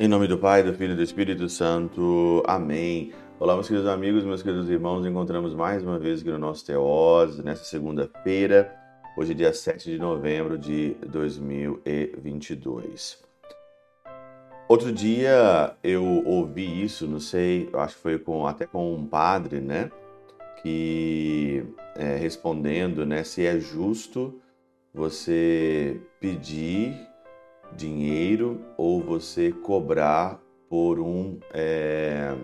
Em nome do Pai, do Filho e do Espírito Santo. Amém. Olá, meus queridos amigos, meus queridos irmãos. Encontramos mais uma vez aqui no nosso Teose, nessa segunda-feira, hoje, dia 7 de novembro de 2022. Outro dia eu ouvi isso, não sei, acho que foi com, até com um padre, né? Que é, respondendo, né? Se é justo você pedir dinheiro ou você cobrar por um é,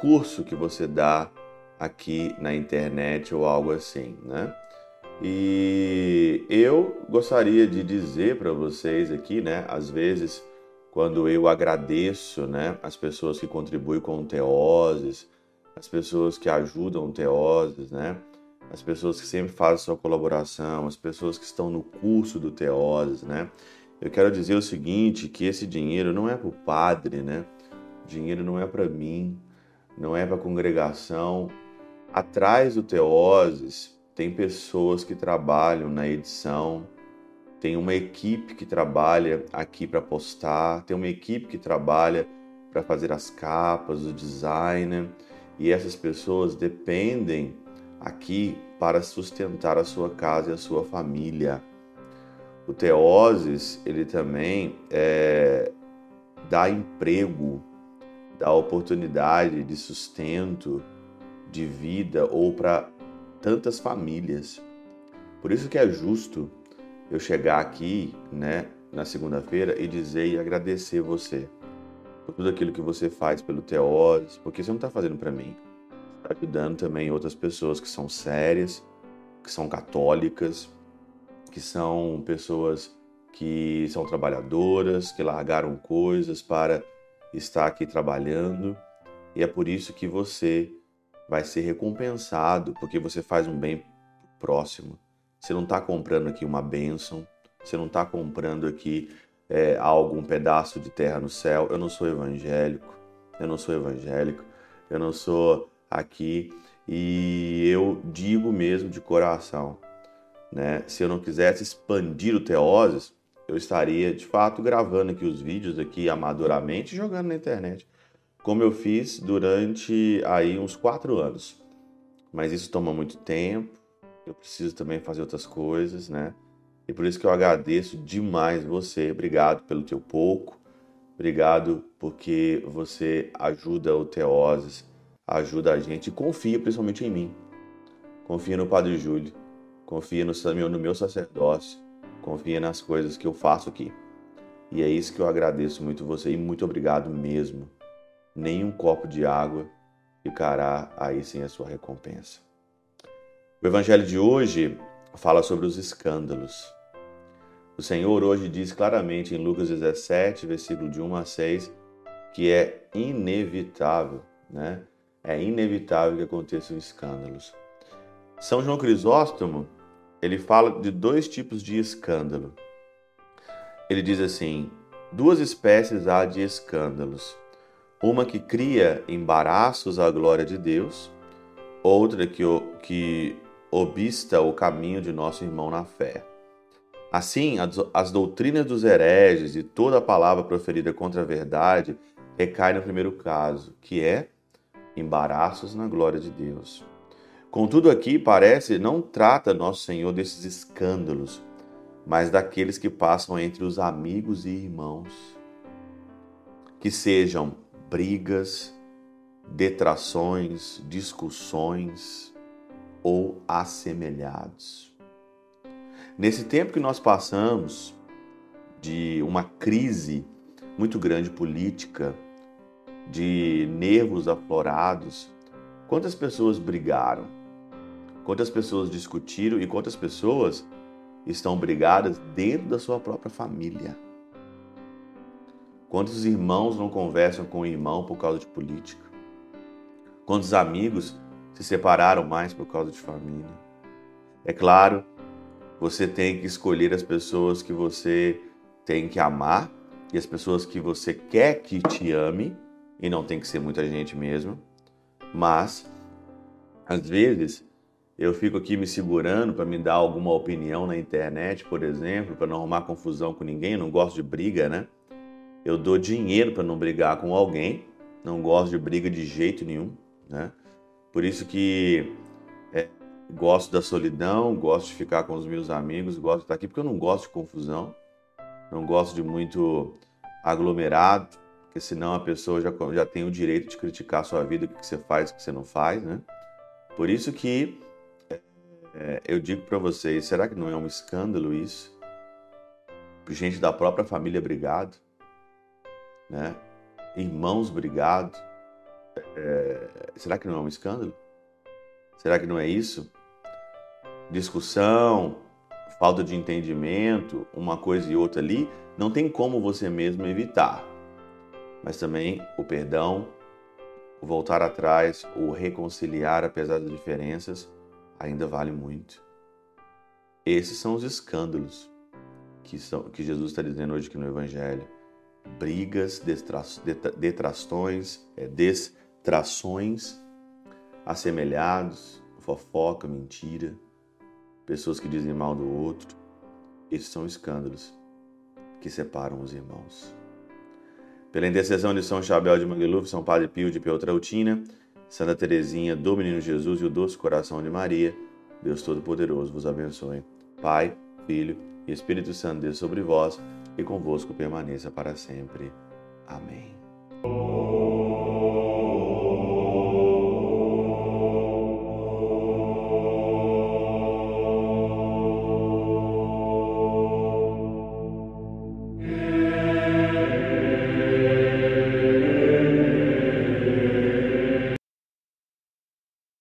curso que você dá aqui na internet ou algo assim, né? E eu gostaria de dizer para vocês aqui, né? Às vezes, quando eu agradeço, né, as pessoas que contribuem com Teoses, as pessoas que ajudam Teoses, né? As pessoas que sempre fazem sua colaboração, as pessoas que estão no curso do Teoses, né? Eu quero dizer o seguinte, que esse dinheiro não é para o padre, né? O dinheiro não é para mim, não é para a congregação. Atrás do Teoses tem pessoas que trabalham na edição, tem uma equipe que trabalha aqui para postar, tem uma equipe que trabalha para fazer as capas, o design, e essas pessoas dependem aqui para sustentar a sua casa e a sua família. O Teoses, ele também é, dá emprego, dá oportunidade de sustento, de vida ou para tantas famílias. Por isso que é justo eu chegar aqui, né, na segunda-feira e dizer e agradecer você tudo aquilo que você faz pelo Teoses, porque você não está fazendo para mim, está ajudando também outras pessoas que são sérias, que são católicas, que são pessoas que são trabalhadoras, que largaram coisas para estar aqui trabalhando, e é por isso que você vai ser recompensado, porque você faz um bem próximo. Você não está comprando aqui uma bênção, você não está comprando aqui é, algo, pedaço de terra no céu. Eu não sou evangélico, eu não sou evangélico, eu não sou aqui, e eu digo mesmo de coração né? Se eu não quisesse expandir o Teoses, eu estaria de fato gravando aqui os vídeos aqui amadoramente e jogando na internet, como eu fiz durante aí uns quatro anos. Mas isso toma muito tempo. Eu preciso também fazer outras coisas, né? E por isso que eu agradeço demais você. Obrigado pelo teu pouco. Obrigado porque você ajuda o Teoses, ajuda a gente e confia principalmente em mim. Confia no Padre Júlio confia no, no meu sacerdócio, confia nas coisas que eu faço aqui. E é isso que eu agradeço muito você e muito obrigado mesmo. Nenhum copo de água ficará aí sem a sua recompensa. O evangelho de hoje fala sobre os escândalos. O Senhor hoje diz claramente em Lucas 17, versículo de 1 a 6, que é inevitável, né? É inevitável que aconteçam escândalos. São João Crisóstomo ele fala de dois tipos de escândalo. Ele diz assim: duas espécies há de escândalos. Uma que cria embaraços à glória de Deus, outra que, que obsta o caminho de nosso irmão na fé. Assim, as doutrinas dos hereges e toda a palavra proferida contra a verdade recai no primeiro caso, que é embaraços na glória de Deus. Contudo, aqui parece não trata nosso Senhor desses escândalos, mas daqueles que passam entre os amigos e irmãos, que sejam brigas, detrações, discussões ou assemelhados. Nesse tempo que nós passamos de uma crise muito grande política, de nervos aflorados, quantas pessoas brigaram? quantas pessoas discutiram e quantas pessoas estão brigadas dentro da sua própria família. Quantos irmãos não conversam com o irmão por causa de política? Quantos amigos se separaram mais por causa de família? É claro, você tem que escolher as pessoas que você tem que amar e as pessoas que você quer que te ame, e não tem que ser muita gente mesmo, mas às vezes eu fico aqui me segurando para me dar alguma opinião na internet, por exemplo, para não arrumar confusão com ninguém, eu não gosto de briga, né? Eu dou dinheiro para não brigar com alguém, não gosto de briga de jeito nenhum, né? Por isso que é, gosto da solidão, gosto de ficar com os meus amigos, gosto de estar aqui porque eu não gosto de confusão, não gosto de muito aglomerado, porque senão a pessoa já, já tem o direito de criticar a sua vida, o que você faz, o que você não faz, né? Por isso que é, eu digo para vocês, será que não é um escândalo isso? Gente da própria família brigado, né? Irmãos brigados. É, será que não é um escândalo? Será que não é isso? Discussão, falta de entendimento, uma coisa e outra ali, não tem como você mesmo evitar. Mas também o perdão, o voltar atrás, o reconciliar apesar das diferenças, ainda vale muito. Esses são os escândalos que, são, que Jesus está dizendo hoje aqui no Evangelho. Brigas, detrações, é, destrações, assemelhados, fofoca, mentira, pessoas que dizem mal do outro. Esses são escândalos que separam os irmãos. Pela intercessão de São Chabel de Mangluf, São Padre Pio de Pietrautina, Santa Teresinha, do Menino Jesus e o Doce Coração de Maria, Deus Todo-Poderoso vos abençoe. Pai, Filho e Espírito Santo, Deus sobre vós e convosco permaneça para sempre. Amém.